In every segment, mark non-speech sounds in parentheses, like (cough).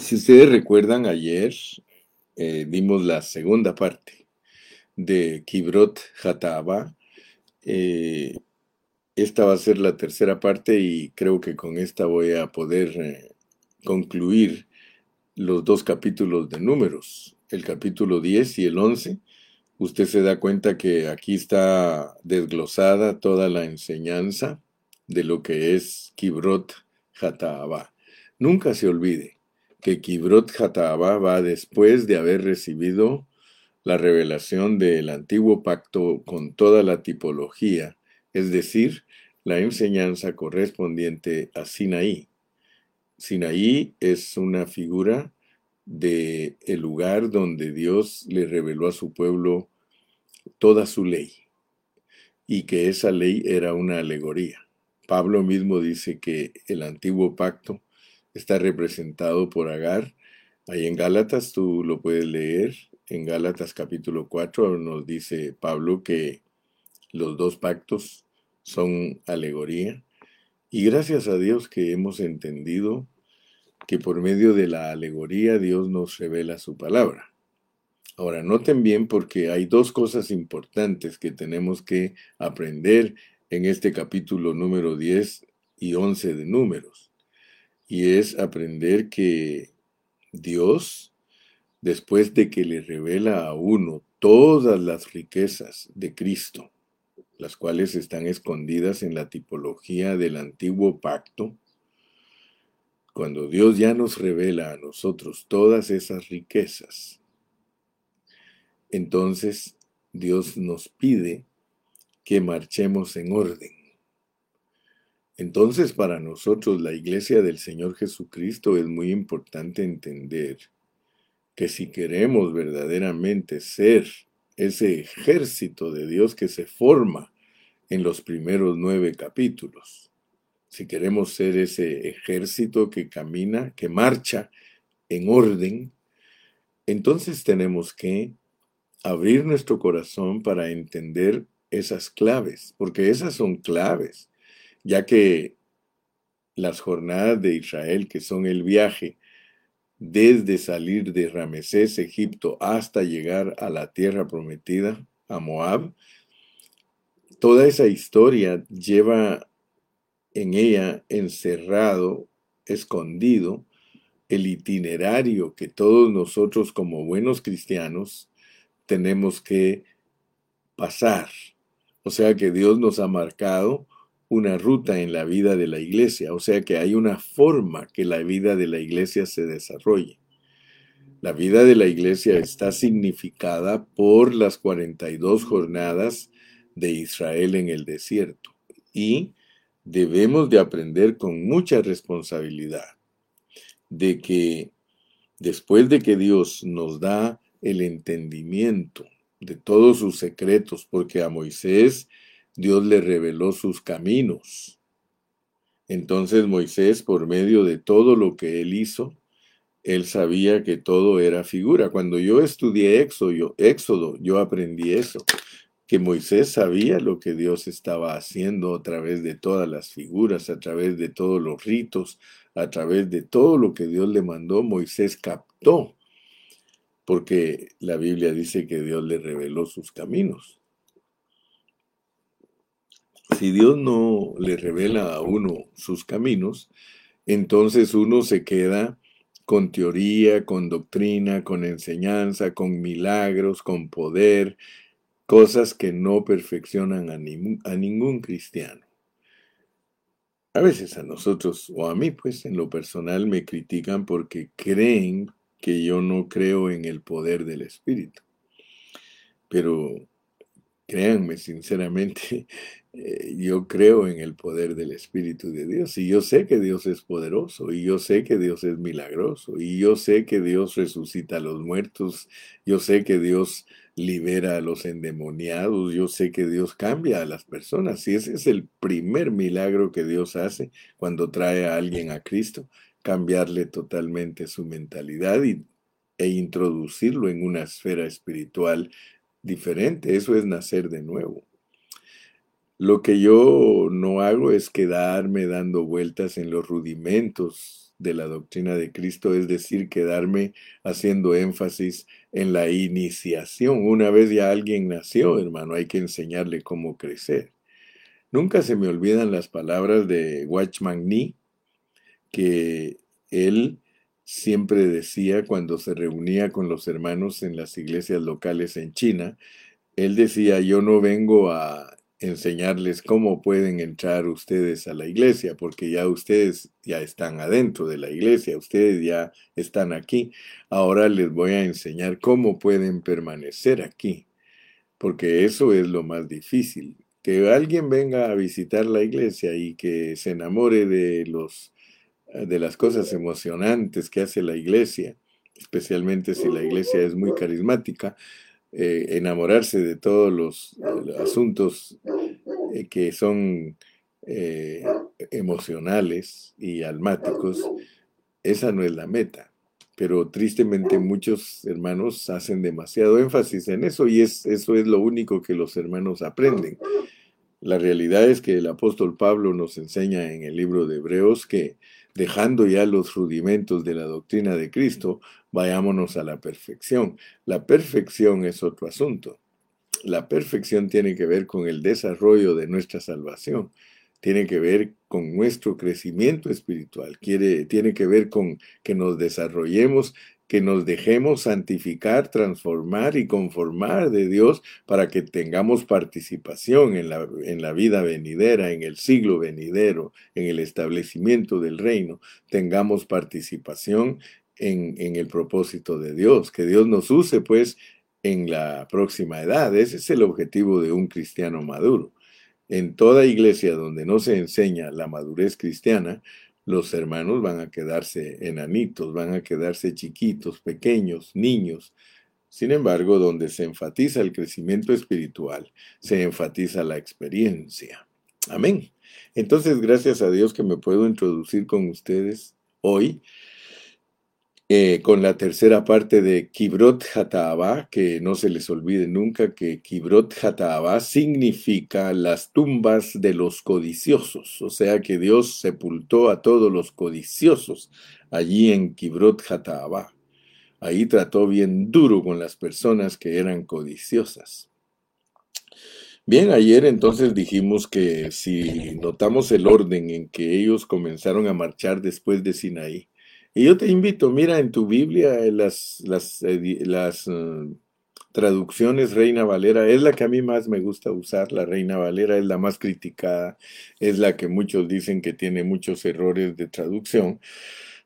Si ustedes recuerdan, ayer eh, dimos la segunda parte de Kibrot Hataba. Eh, esta va a ser la tercera parte y creo que con esta voy a poder eh, concluir los dos capítulos de números, el capítulo 10 y el 11. Usted se da cuenta que aquí está desglosada toda la enseñanza de lo que es Kibrot Hataba. Nunca se olvide, que Kibrot Hataba va después de haber recibido la revelación del antiguo pacto con toda la tipología, es decir, la enseñanza correspondiente a Sinaí. Sinaí es una figura de el lugar donde Dios le reveló a su pueblo toda su ley y que esa ley era una alegoría. Pablo mismo dice que el antiguo pacto está representado por Agar. Ahí en Gálatas tú lo puedes leer. En Gálatas capítulo 4 nos dice Pablo que los dos pactos son alegoría. Y gracias a Dios que hemos entendido que por medio de la alegoría Dios nos revela su palabra. Ahora, noten bien porque hay dos cosas importantes que tenemos que aprender en este capítulo número 10 y 11 de números y es aprender que Dios, después de que le revela a uno todas las riquezas de Cristo, las cuales están escondidas en la tipología del antiguo pacto, cuando Dios ya nos revela a nosotros todas esas riquezas, entonces Dios nos pide que marchemos en orden entonces para nosotros la iglesia del Señor Jesucristo es muy importante entender que si queremos verdaderamente ser ese ejército de Dios que se forma en los primeros nueve capítulos, si queremos ser ese ejército que camina, que marcha en orden, entonces tenemos que abrir nuestro corazón para entender esas claves, porque esas son claves ya que las jornadas de Israel, que son el viaje desde salir de Ramesés, Egipto, hasta llegar a la tierra prometida, a Moab, toda esa historia lleva en ella encerrado, escondido, el itinerario que todos nosotros como buenos cristianos tenemos que pasar. O sea que Dios nos ha marcado una ruta en la vida de la iglesia, o sea que hay una forma que la vida de la iglesia se desarrolle. La vida de la iglesia está significada por las 42 jornadas de Israel en el desierto y debemos de aprender con mucha responsabilidad de que después de que Dios nos da el entendimiento de todos sus secretos, porque a Moisés Dios le reveló sus caminos. Entonces Moisés, por medio de todo lo que él hizo, él sabía que todo era figura. Cuando yo estudié Éxodo, yo, yo aprendí eso, que Moisés sabía lo que Dios estaba haciendo a través de todas las figuras, a través de todos los ritos, a través de todo lo que Dios le mandó, Moisés captó, porque la Biblia dice que Dios le reveló sus caminos si Dios no le revela a uno sus caminos, entonces uno se queda con teoría, con doctrina, con enseñanza, con milagros, con poder, cosas que no perfeccionan a, ningún cristiano. A veces a nosotros, o a mí pues en lo personal, me critican porque creen que yo no creo en el poder del Espíritu. Pero créanme sinceramente, eh, yo creo en el poder del Espíritu de Dios y yo sé que Dios es poderoso y yo sé que Dios es milagroso y yo sé que Dios resucita a los muertos, yo sé que Dios libera a los endemoniados, yo sé que Dios cambia a las personas y ese es el primer milagro que Dios hace cuando trae a alguien a Cristo, cambiarle totalmente su mentalidad y, e introducirlo en una esfera espiritual diferente, eso es nacer de nuevo. Lo que yo no hago es quedarme dando vueltas en los rudimentos de la doctrina de Cristo, es decir, quedarme haciendo énfasis en la iniciación. Una vez ya alguien nació, hermano, hay que enseñarle cómo crecer. Nunca se me olvidan las palabras de Watchman Nee, que él siempre decía cuando se reunía con los hermanos en las iglesias locales en China, él decía, yo no vengo a enseñarles cómo pueden entrar ustedes a la iglesia, porque ya ustedes ya están adentro de la iglesia, ustedes ya están aquí. Ahora les voy a enseñar cómo pueden permanecer aquí, porque eso es lo más difícil. Que alguien venga a visitar la iglesia y que se enamore de los de las cosas emocionantes que hace la iglesia, especialmente si la iglesia es muy carismática, eh, enamorarse de todos los, asuntos eh, que son eh, emocionales y almáticos, esa no es la meta. Pero tristemente muchos hermanos hacen demasiado énfasis en eso y es, eso es lo único que los hermanos aprenden. La realidad es que el apóstol Pablo nos enseña en el libro de Hebreos que dejando ya los rudimentos de la doctrina de Cristo, vayámonos a la perfección. La perfección es otro asunto. La perfección tiene que ver con el desarrollo de nuestra salvación, tiene que ver con nuestro crecimiento espiritual, quiere, tiene que ver con que nos desarrollemos que nos dejemos santificar, transformar y conformar de Dios para que tengamos participación en la, en la vida venidera, en el siglo venidero, en el establecimiento del reino, tengamos participación en, en el propósito de Dios, que Dios nos use pues en la próxima edad. Ese es el objetivo de un cristiano maduro. En toda iglesia donde no se enseña la madurez cristiana, los hermanos van a quedarse enanitos, van a quedarse chiquitos, pequeños, niños. Sin embargo, donde se enfatiza el crecimiento espiritual, se enfatiza la experiencia. Amén. Entonces, gracias a Dios que me puedo introducir con ustedes hoy eh, con la tercera parte de Kibrot Hataabá, que no se les olvide nunca que Kibrot Hataabá significa las tumbas de los codiciosos, o sea que Dios sepultó a todos los codiciosos allí en Kibrot Hataabá. Ahí trató bien duro con las personas que eran codiciosas. Bien, ayer entonces dijimos que si notamos el orden en que ellos comenzaron a marchar después de Sinaí, y yo te invito, mira en tu Biblia eh, las, las, eh, uh, traducciones Reina Valera, es la que a mí más me gusta usar, la Reina Valera es la más criticada, es la que muchos dicen que tiene muchos errores de traducción.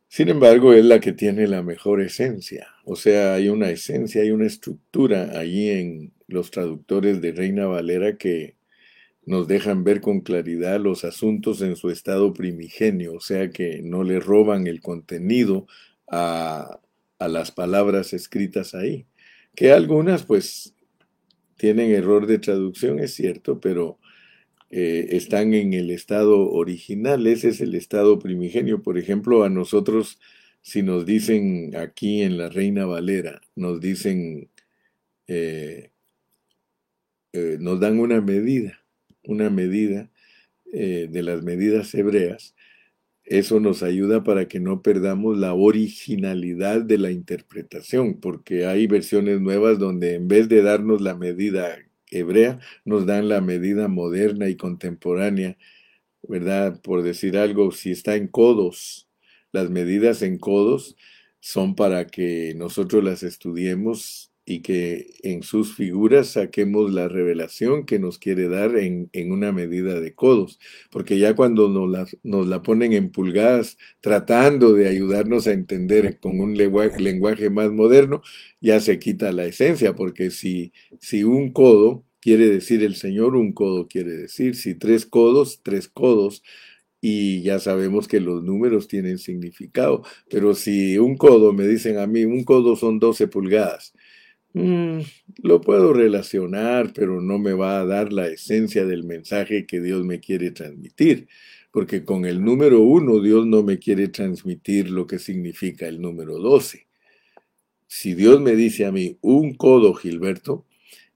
Sin embargo, es la que tiene la mejor esencia. O sea, hay una esencia, hay una estructura allí en los traductores de Reina Valera que nos dejan ver con claridad los asuntos en su estado primigenio, o sea que no le roban el contenido a, las palabras escritas ahí. Que algunas pues tienen error de traducción, es cierto, pero eh, están en el estado original, ese es el estado primigenio. Por ejemplo, a nosotros, si nos dicen aquí en la Reina Valera, nos dicen, eh, eh, nos dan una medida una medida eh, de las medidas hebreas, eso nos ayuda para que no perdamos la originalidad de la interpretación, porque hay versiones nuevas donde en vez de darnos la medida hebrea, nos dan la medida moderna y contemporánea, ¿verdad? Por decir algo, si está en codos, las medidas en codos son para que nosotros las estudiemos y que en sus figuras saquemos la revelación que nos quiere dar en, una medida de codos, porque ya cuando nos la, nos la, ponen en pulgadas tratando de ayudarnos a entender con un lenguaje, lenguaje, más moderno, ya se quita la esencia, porque si, si un codo quiere decir el Señor, un codo quiere decir, si tres codos, tres codos, y ya sabemos que los números tienen significado, pero si un codo, me dicen a mí, un codo son 12 pulgadas, Mm, lo puedo relacionar, pero no me va a dar la esencia del mensaje que Dios me quiere transmitir, porque con el número uno Dios no me quiere transmitir lo que significa el número 12. Si Dios me dice a mí un codo, Gilberto,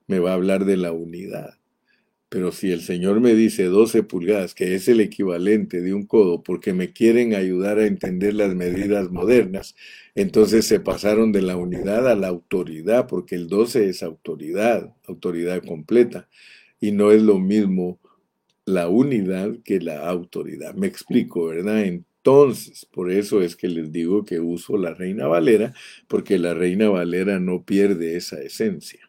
me va a hablar de la unidad. Pero si el Señor me dice 12 pulgadas, que es el equivalente de un codo, porque me quieren ayudar a entender las medidas modernas, entonces se pasaron de la unidad a la autoridad, porque el 12 es autoridad, autoridad completa, y no es lo mismo la unidad que la autoridad. Me explico, ¿verdad? Entonces, por eso es que les digo que uso la Reina Valera, porque la Reina Valera no pierde esa esencia.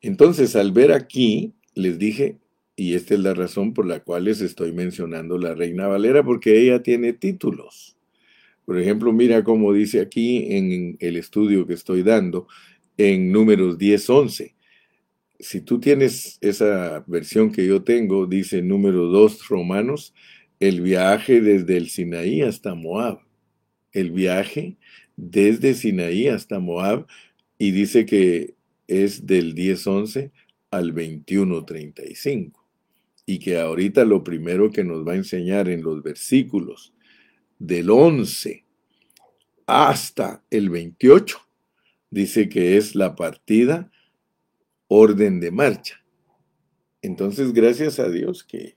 Entonces, al ver aquí, les dije, y esta es la razón por la cual les estoy mencionando la Reina Valera, porque ella tiene títulos. Por ejemplo, mira cómo dice aquí en el estudio que estoy dando, en números 10-11. Si tú tienes esa versión que yo tengo, dice número 2 Romanos, el viaje desde el Sinaí hasta Moab. El viaje desde Sinaí hasta Moab y dice que es del 10-11 al 21-35. Y que ahorita lo primero que nos va a enseñar en los versículos del 11 hasta el 28 dice que es la partida orden de marcha. Entonces, gracias a Dios que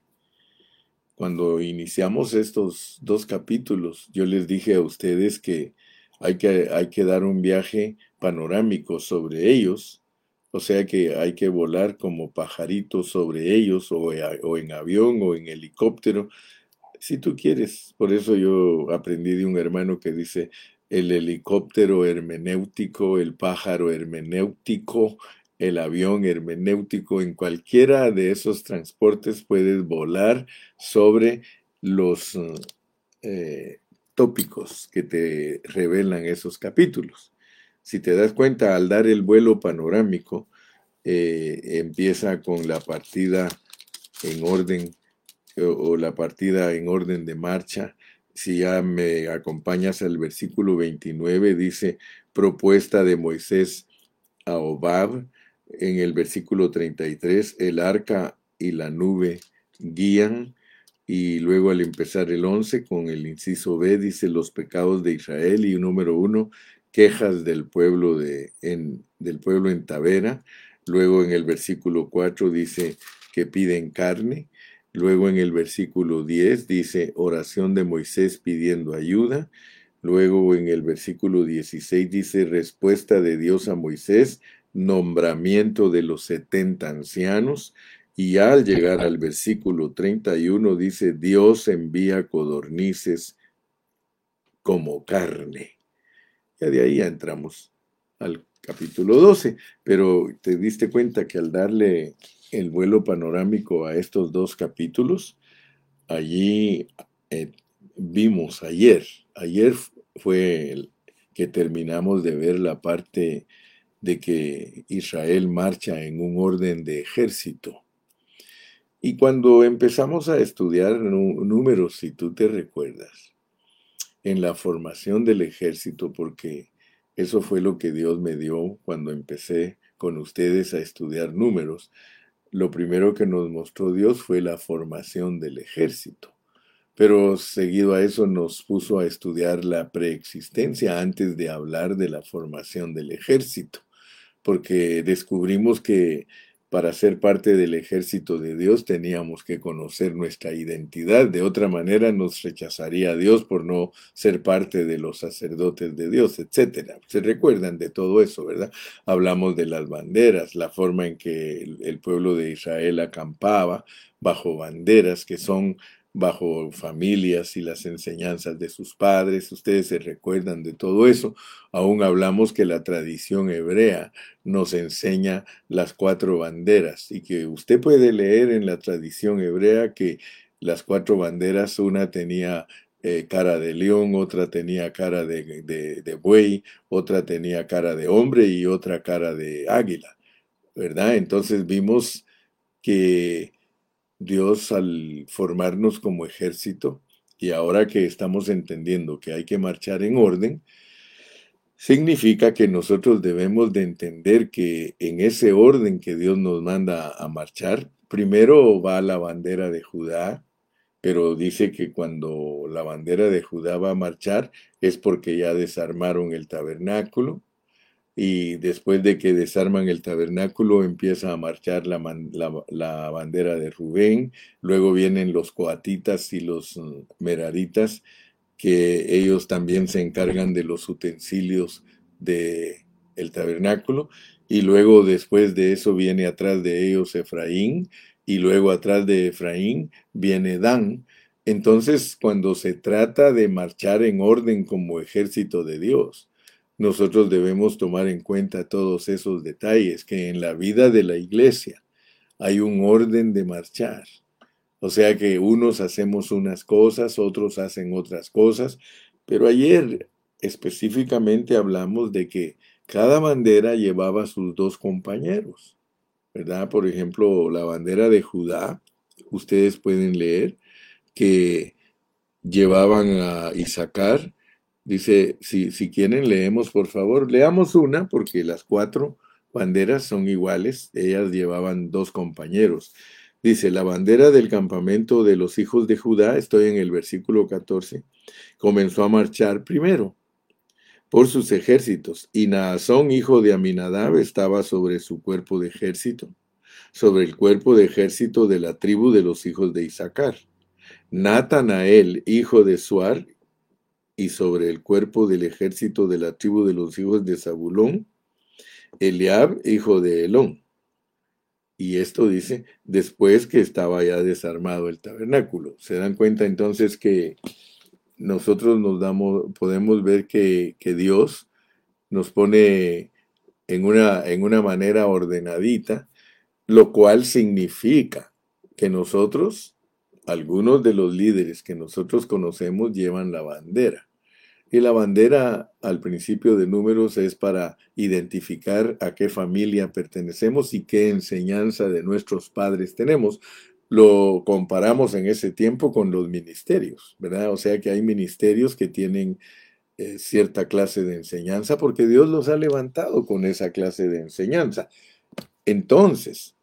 cuando iniciamos estos dos capítulos, yo les dije a ustedes que hay que, hay que dar un viaje panorámico sobre ellos, o sea que hay que volar como pajaritos sobre ellos, o, o en avión, o en helicóptero, si tú quieres. Por eso yo aprendí de un hermano que dice, el helicóptero hermenéutico, el pájaro hermenéutico, el avión hermenéutico, en cualquiera de esos transportes puedes volar sobre los eh, tópicos que te revelan esos capítulos. Si te das cuenta, al dar el vuelo panorámico, eh, empieza con la partida en orden o la partida en orden de marcha. Si ya me acompañas al versículo 29, dice propuesta de Moisés a Obab, en el versículo 33, el arca y la nube guían, y luego al empezar el 11 con el inciso B dice los pecados de Israel y número 1, quejas del pueblo, de, en, del pueblo en Tavera, luego en el versículo 4 dice que piden carne, luego en el versículo 10 dice oración de Moisés pidiendo ayuda, luego en el versículo 16 dice respuesta de Dios a Moisés, nombramiento de los setenta ancianos, y al llegar al versículo 31 dice, Dios envía codornices como carne. Ya de ahí entramos al capítulo 12, pero te diste cuenta que al darle el vuelo panorámico a estos dos capítulos, allí eh, vimos ayer, ayer fue el que terminamos de ver la parte de que Israel marcha en un orden de ejército. Y cuando empezamos a estudiar números, si tú te recuerdas, en la formación del ejército, porque eso fue lo que Dios me dio cuando empecé con ustedes a estudiar números, lo primero que nos mostró Dios fue la formación del ejército. Pero seguido a eso nos puso a estudiar la preexistencia antes de hablar de la formación del ejército porque descubrimos que para ser parte del ejército de Dios teníamos que conocer nuestra identidad. De otra manera nos rechazaría Dios por no ser parte de los sacerdotes de Dios, etc. Se recuerdan de todo eso, ¿verdad? Hablamos de las banderas, la forma en que el pueblo de Israel acampaba bajo banderas que son bajo familias y las enseñanzas de sus padres. Ustedes se recuerdan de todo eso. Aún hablamos que la tradición hebrea nos enseña las cuatro banderas y que usted puede leer en la tradición hebrea que las cuatro banderas, una tenía eh, cara de león, otra tenía cara de, de buey, otra tenía cara de hombre y otra cara de águila, ¿verdad? Entonces vimos que Dios al formarnos como ejército y ahora que estamos entendiendo que hay que marchar en orden, significa que nosotros debemos de entender que en ese orden que Dios nos manda a marchar, primero va la bandera de Judá, pero dice que cuando la bandera de Judá va a marchar es porque ya desarmaron el tabernáculo, y después de que desarman el tabernáculo empieza a marchar la, la, bandera de Rubén, luego vienen los coatitas y los mm, meraritas, que ellos también se encargan de los utensilios de el tabernáculo, y luego después de eso viene atrás de ellos Efraín, y luego atrás de Efraín viene Dan. Entonces, cuando se trata de marchar en orden como ejército de Dios, nosotros debemos tomar en cuenta todos esos detalles, que en la vida de la iglesia hay un orden de marchar. O sea que unos hacemos unas cosas, otros hacen otras cosas, pero ayer específicamente hablamos de que cada bandera llevaba sus dos compañeros, ¿verdad? Por ejemplo, la bandera de Judá, ustedes pueden leer que llevaban a Isaacar, Dice, si, si quieren, leemos, por favor. Leamos una, porque las cuatro banderas son iguales. Ellas llevaban dos compañeros. Dice, la bandera del campamento de los hijos de Judá, estoy en el versículo 14, comenzó a marchar primero por sus ejércitos, y Naasón, hijo de Aminadab, estaba sobre su cuerpo de ejército, sobre el cuerpo de ejército de la tribu de los hijos de Isaacar. Natanael, hijo de Suar, y sobre el cuerpo del ejército de la tribu de los hijos de Zabulón, Eliab, hijo de Elón. Y esto dice, después que estaba ya desarmado el tabernáculo. Se dan cuenta entonces que nosotros nos damos, podemos ver que, que Dios nos pone en una, en una manera ordenadita, lo cual significa que nosotros, algunos de los líderes que nosotros conocemos, llevan la bandera. Y la bandera al principio de números es para identificar a qué familia pertenecemos y qué enseñanza de nuestros padres tenemos. Lo comparamos en ese tiempo con los ministerios, ¿verdad? O sea que hay ministerios que tienen eh, cierta clase de enseñanza porque Dios los ha levantado con esa clase de enseñanza. Entonces,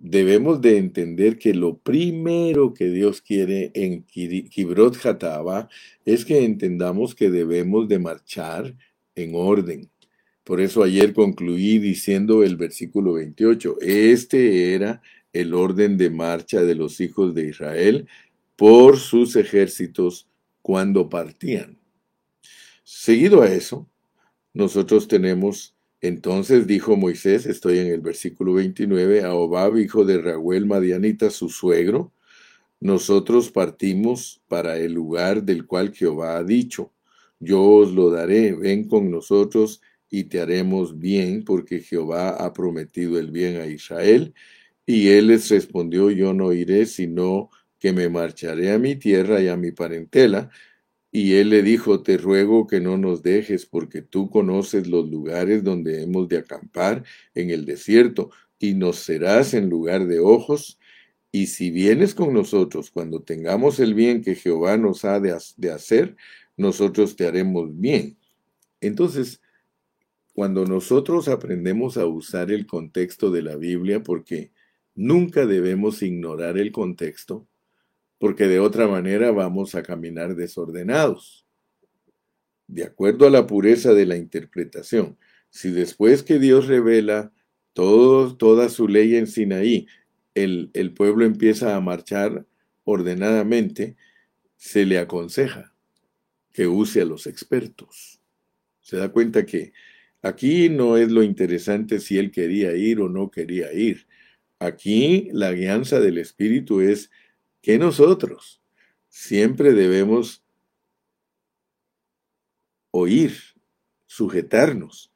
debemos de entender que lo primero que Dios quiere en Kibrot Hataba es que entendamos que debemos de marchar en orden. Por eso ayer concluí diciendo el versículo 28, este era el orden de marcha de los hijos de Israel por sus ejércitos cuando partían. Seguido a eso, nosotros tenemos entonces dijo Moisés, estoy en el versículo 29, a Obab, hijo de Raúl Madianita, su suegro, nosotros partimos para el lugar del cual Jehová ha dicho, yo os lo daré, ven con nosotros y te haremos bien, porque Jehová ha prometido el bien a Israel. Y él les respondió, yo no iré, sino que me marcharé a mi tierra y a mi parentela, y él le dijo, te ruego que no nos dejes, porque tú conoces los lugares donde hemos de acampar en el desierto, y nos serás en lugar de ojos. Y si vienes con nosotros cuando tengamos el bien que Jehová nos ha de, de hacer, nosotros te haremos bien. Entonces, cuando nosotros aprendemos a usar el contexto de la Biblia, porque nunca debemos ignorar el contexto, porque de otra manera vamos a caminar desordenados. De acuerdo a la pureza de la interpretación, si después que Dios revela toda su ley en Sinaí, el, el pueblo empieza a marchar ordenadamente, se le aconseja que use a los expertos. Se da cuenta que aquí no es lo interesante si él quería ir o no quería ir. Aquí la guianza del Espíritu es que nosotros siempre debemos oír, sujetarnos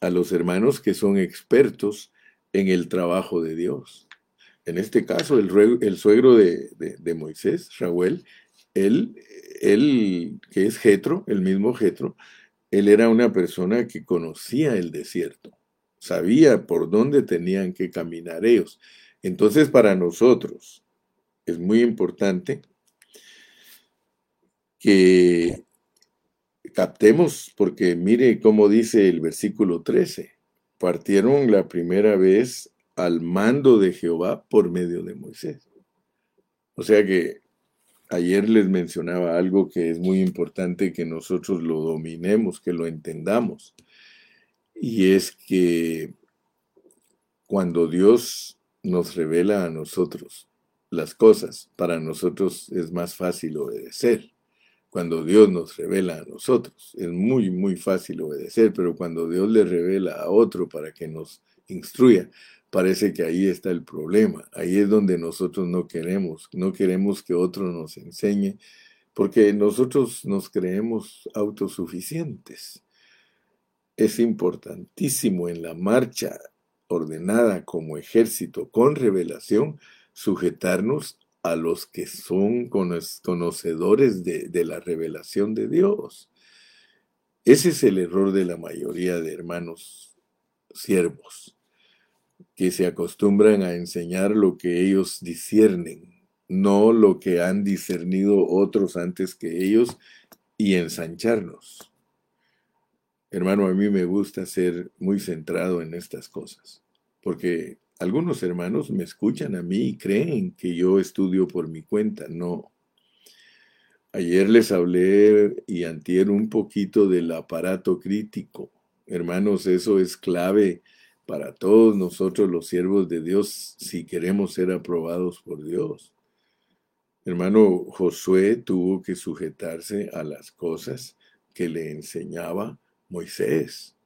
a los hermanos que son expertos en el trabajo de Dios. En este caso, el, suegro de, Moisés, Raúl, él, él, que es Jetro, el mismo Jetro, él era una persona que conocía el desierto, sabía por dónde tenían que caminar ellos. Entonces, para nosotros, es muy importante que captemos, porque mire cómo dice el versículo 13, partieron la primera vez al mando de Jehová por medio de Moisés. O sea que ayer les mencionaba algo que es muy importante que nosotros lo dominemos, que lo entendamos. Y es que cuando Dios nos revela a nosotros las cosas, para nosotros es más fácil obedecer. Cuando Dios nos revela a nosotros, es muy, muy fácil obedecer, pero cuando Dios le revela a otro para que nos instruya, parece que ahí está el problema. Ahí es donde nosotros no queremos, no queremos que otro nos enseñe, porque nosotros nos creemos autosuficientes. Es importantísimo en la marcha ordenada como ejército con revelación sujetarnos a los que son conocedores de, de la revelación de Dios. Ese es el error de la mayoría de hermanos siervos que se acostumbran a enseñar lo que ellos disciernen, no lo que han discernido otros antes que ellos, y ensancharnos. Hermano, a mí me gusta ser muy centrado en estas cosas, porque algunos hermanos me escuchan a mí y creen que yo estudio por mi cuenta. No. Ayer les hablé y antier un poquito del aparato crítico. Hermanos, eso es clave para todos nosotros los siervos de Dios si queremos ser aprobados por Dios. Hermano Josué tuvo que sujetarse a las cosas que le enseñaba Moisés.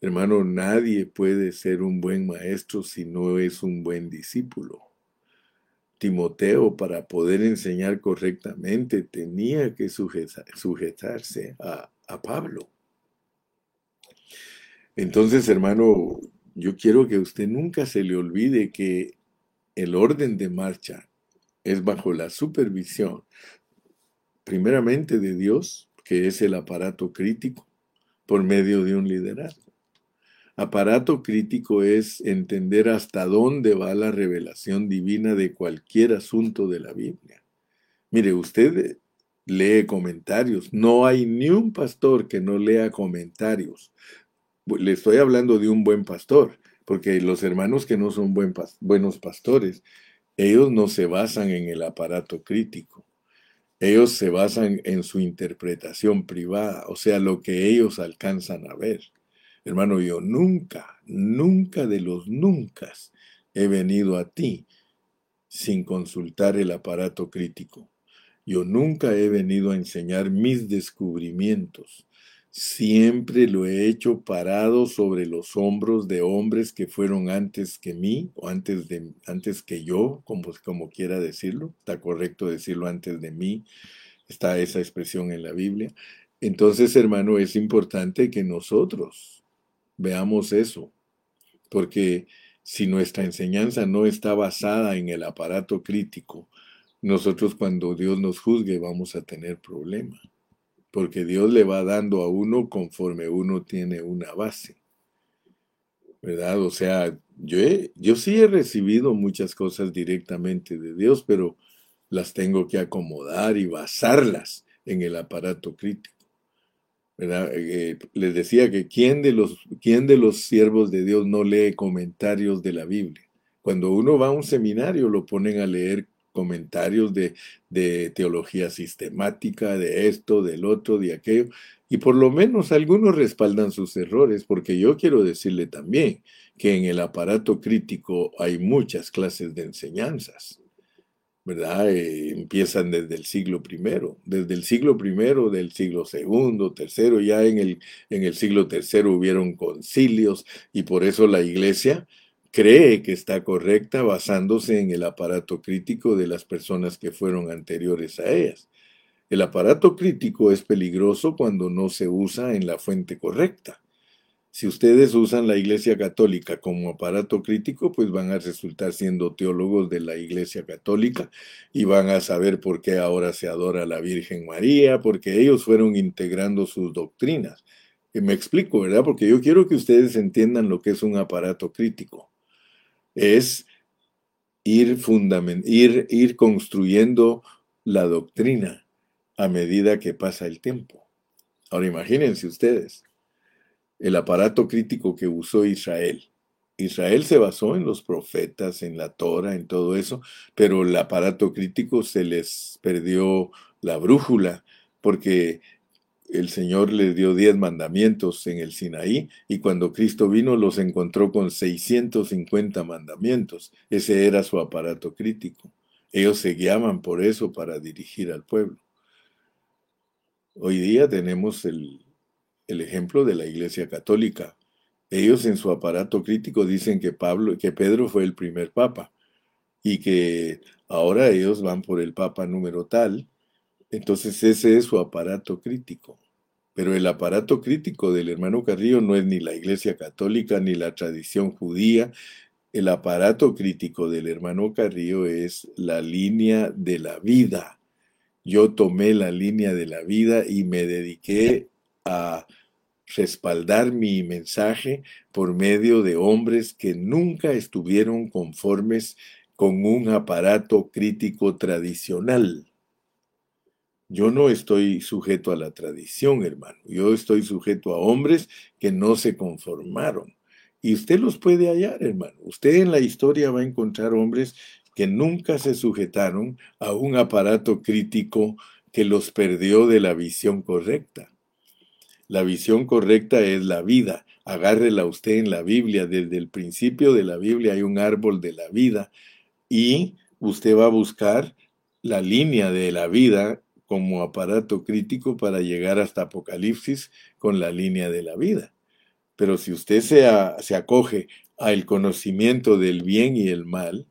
Hermano, nadie puede ser un buen maestro si no es un buen discípulo. Timoteo, para poder enseñar correctamente, tenía que sujetarse a, a Pablo. Entonces, hermano, yo quiero que usted nunca se le olvide que el orden de marcha es bajo la supervisión, primeramente de Dios, que es el aparato crítico, por medio de un liderazgo. Aparato crítico es entender hasta dónde va la revelación divina de cualquier asunto de la Biblia. Mire, usted lee comentarios. No hay ni un pastor que no lea comentarios le estoy hablando de un buen pastor, porque los hermanos que no son buenos pastores, ellos no se basan en el aparato crítico, ellos se basan en su interpretación privada, o sea, lo que ellos alcanzan a ver. Hermano, yo nunca, nunca de los nunca he venido a ti sin consultar el aparato crítico. Yo nunca he venido a enseñar mis descubrimientos Siempre lo he hecho parado sobre los hombros de hombres que fueron antes que mí o antes, de, antes que yo, como, como quiera decirlo. Está correcto decirlo antes de mí. Está esa expresión en la Biblia. Entonces, hermano, es importante que nosotros veamos eso, porque si nuestra enseñanza no está basada en el aparato crítico, nosotros cuando Dios nos juzgue vamos a tener problemas porque Dios le va dando a uno conforme uno tiene una base. ¿Verdad? O sea, yo, yo sí he recibido muchas cosas directamente de Dios, pero las tengo que acomodar y basarlas en el aparato crítico. ¿Verdad? Eh, les decía que ¿quién de, los, ¿quién de los siervos de Dios no lee comentarios de la Biblia? Cuando uno va a un seminario lo ponen a leer comentarios de, de teología sistemática, de esto, del otro, de aquello, y por lo menos algunos respaldan sus errores, porque yo quiero decirle también que en el aparato crítico hay muchas clases de enseñanzas. ¿Verdad? Eh, empiezan desde el siglo primero, desde el siglo primero, del siglo segundo, tercero, ya en el, en el siglo tercero hubieron concilios y por eso la iglesia cree que está correcta basándose en el aparato crítico de las personas que fueron anteriores a ellas. El aparato crítico es peligroso cuando no se usa en la fuente correcta. Si ustedes usan la Iglesia Católica como aparato crítico, pues van a resultar siendo teólogos de la Iglesia Católica y van a saber por qué ahora se adora a la Virgen María, porque ellos fueron integrando sus doctrinas. Me explico, ¿verdad? Porque yo quiero que ustedes entiendan lo que es un aparato crítico es ir construyendo la doctrina a medida que pasa el tiempo. Ahora imagínense ustedes el aparato crítico que usó Israel. Israel se basó en los profetas, en la Torah, en todo eso, pero el aparato crítico se les perdió la brújula, porque el Señor les dio diez mandamientos en el Sinaí y cuando Cristo vino los encontró con 650 mandamientos. Ese era su aparato crítico. Ellos se guiaban por eso para dirigir al pueblo. Hoy día tenemos el, el ejemplo de la Iglesia Católica. Ellos en su aparato crítico dicen que Pablo, que Pedro fue el primer papa y que ahora ellos van por el papa número tal. Entonces ese es su aparato crítico. Pero el aparato crítico del hermano Carrillo no es ni la Iglesia Católica ni la tradición judía. El aparato crítico del hermano Carrillo es la línea de la vida. Yo tomé la línea de la vida y me dediqué a respaldar mi mensaje por medio de hombres que nunca estuvieron conformes con un aparato crítico tradicional. Yo no estoy sujeto a la tradición, hermano. Yo estoy sujeto a hombres que no se conformaron. Y usted los puede hallar, hermano. Usted en la historia va a encontrar hombres que nunca se sujetaron a un aparato crítico que los perdió de la visión correcta. La visión correcta es la vida. Agárrela usted en la Biblia. Desde el principio de la Biblia hay un árbol de la vida y usted va a buscar la línea de la vida como aparato crítico para llegar hasta Apocalipsis con la línea de la vida. Pero si usted se, se acoge al conocimiento del bien y el mal,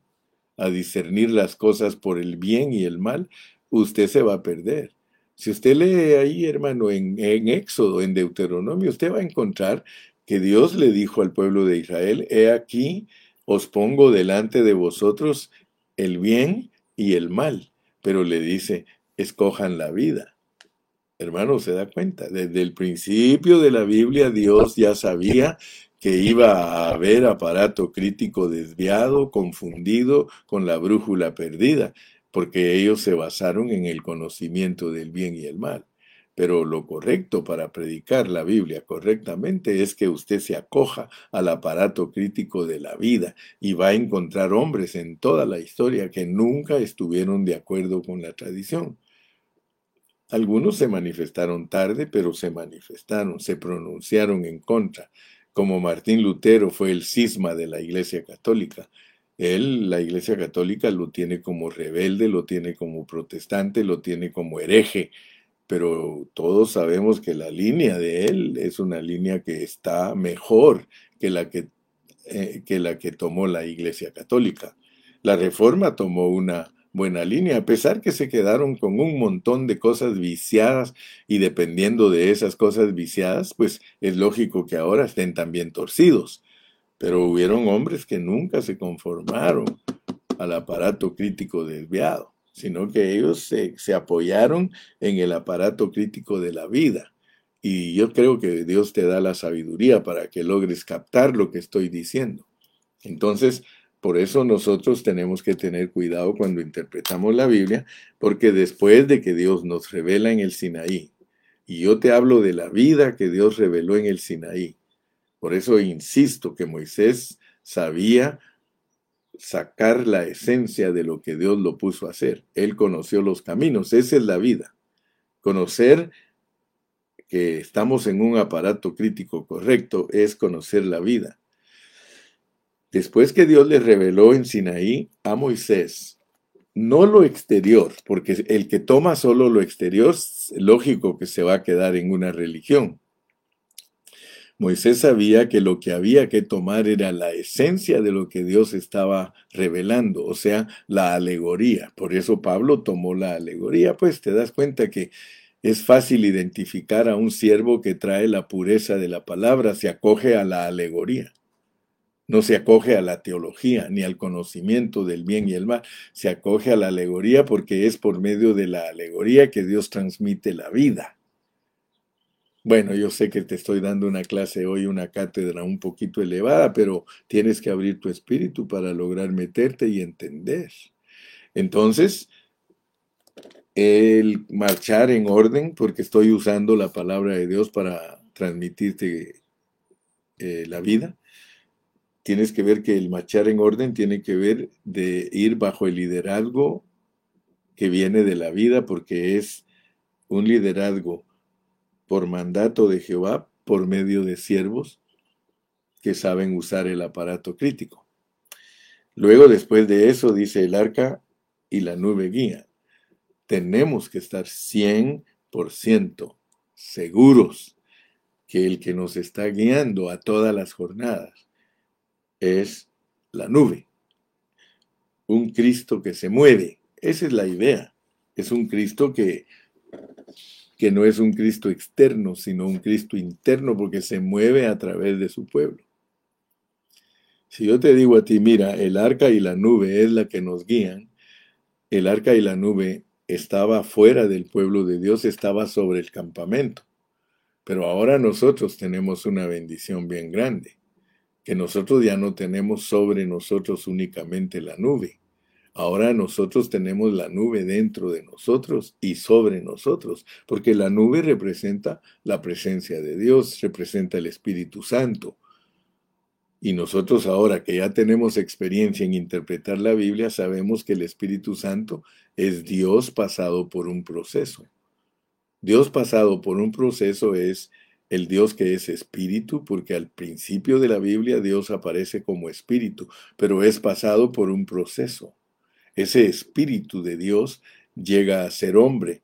a discernir las cosas por el bien y el mal, usted se va a perder. Si usted lee ahí, hermano, en, Éxodo, en Deuteronomio, usted va a encontrar que Dios le dijo al pueblo de Israel, he aquí, os pongo delante de vosotros el bien y el mal, pero le dice, escojan la vida. Hermano, se da cuenta, desde el principio de la Biblia Dios ya sabía que iba a haber aparato crítico desviado, confundido con la brújula perdida porque ellos se basaron en el conocimiento del bien y el mal. Pero lo correcto para predicar la Biblia correctamente es que usted se acoja al aparato crítico de la vida y va a encontrar hombres en toda la historia que nunca estuvieron de acuerdo con la tradición. Algunos se manifestaron tarde, pero se manifestaron, se pronunciaron en contra, como Martín Lutero fue el cisma de la Iglesia Católica. Él, la Iglesia Católica, lo tiene como rebelde, lo tiene como protestante, lo tiene como hereje, pero todos sabemos que la línea de él es una línea que está mejor que la que, eh, que, la que tomó la Iglesia Católica. La Reforma tomó una buena línea, a pesar que se quedaron con un montón de cosas viciadas y dependiendo de esas cosas viciadas, pues es lógico que ahora estén también torcidos. Pero hubieron hombres que nunca se conformaron al aparato crítico desviado, sino que ellos se, apoyaron en el aparato crítico de la vida. Y yo creo que Dios te da la sabiduría para que logres captar lo que estoy diciendo. Entonces, por eso nosotros tenemos que tener cuidado cuando interpretamos la Biblia, porque después de que Dios nos revela en el Sinaí, y yo te hablo de la vida que Dios reveló en el Sinaí, por eso insisto que Moisés sabía sacar la esencia de lo que Dios lo puso a hacer. Él conoció los caminos, esa es la vida. Conocer que estamos en un aparato crítico correcto es conocer la vida. Después que Dios le reveló en Sinaí a Moisés, no lo exterior, porque el que toma solo lo exterior, lógico que se va a quedar en una religión. Moisés sabía que lo que había que tomar era la esencia de lo que Dios estaba revelando, o sea, la alegoría. Por eso Pablo tomó la alegoría, pues te das cuenta que es fácil identificar a un siervo que trae la pureza de la palabra, se acoge a la alegoría. No se acoge a la teología ni al conocimiento del bien y el mal, se acoge a la alegoría porque es por medio de la alegoría que Dios transmite la vida. Bueno, yo sé que te estoy dando una clase hoy, una cátedra un poquito elevada, pero tienes que abrir tu espíritu para lograr meterte y entender. Entonces, el marchar en orden, porque estoy usando la palabra de Dios para transmitirte eh, la vida, tienes que ver que el marchar en orden tiene que ver de ir bajo el liderazgo que viene de la vida, porque es un liderazgo por mandato de Jehová, por medio de siervos que saben usar el aparato crítico. Luego, después de eso, dice el arca y la nube guía. Tenemos que estar 100% seguros que el que nos está guiando a todas las jornadas es la nube. Un Cristo que se mueve. Esa es la idea. Es un Cristo que, que no es un Cristo externo, sino un Cristo interno porque se mueve a través de su pueblo. Si yo te digo a ti, mira, el arca y la nube es la que nos guían, el arca y la nube estaba fuera del pueblo de Dios, estaba sobre el campamento. Pero ahora nosotros tenemos una bendición bien grande, que nosotros ya no tenemos sobre nosotros únicamente la nube. Ahora nosotros tenemos la nube dentro de nosotros y sobre nosotros, porque la nube representa la presencia de Dios, representa el Espíritu Santo. Y nosotros ahora que ya tenemos experiencia en interpretar la Biblia, sabemos que el Espíritu Santo es Dios pasado por un proceso. Dios pasado por un proceso es el Dios que es espíritu, porque al principio de la Biblia Dios aparece como espíritu, pero es pasado por un proceso. Ese espíritu de Dios llega a ser hombre,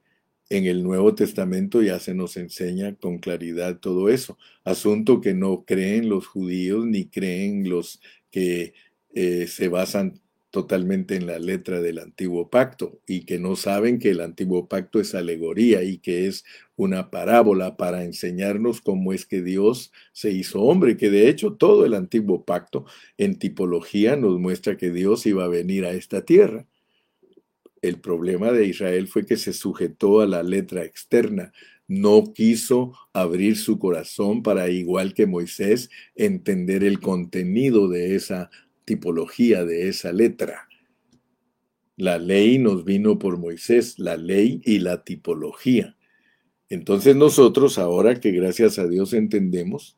en el Nuevo Testamento ya se nos enseña con claridad todo eso. Asunto que no creen los judíos ni creen los que eh, se basan totalmente en la letra del antiguo pacto y que no saben que el antiguo pacto es alegoría y que es una parábola para enseñarnos cómo es que Dios se hizo hombre, que de hecho todo el antiguo pacto en tipología nos muestra que Dios iba a venir a esta tierra. El problema de Israel fue que se sujetó a la letra externa, no quiso abrir su corazón para, igual que Moisés, entender el contenido de esa tipología, de esa letra. La ley nos vino por Moisés, la ley y la tipología. Entonces nosotros, ahora que gracias a Dios entendemos,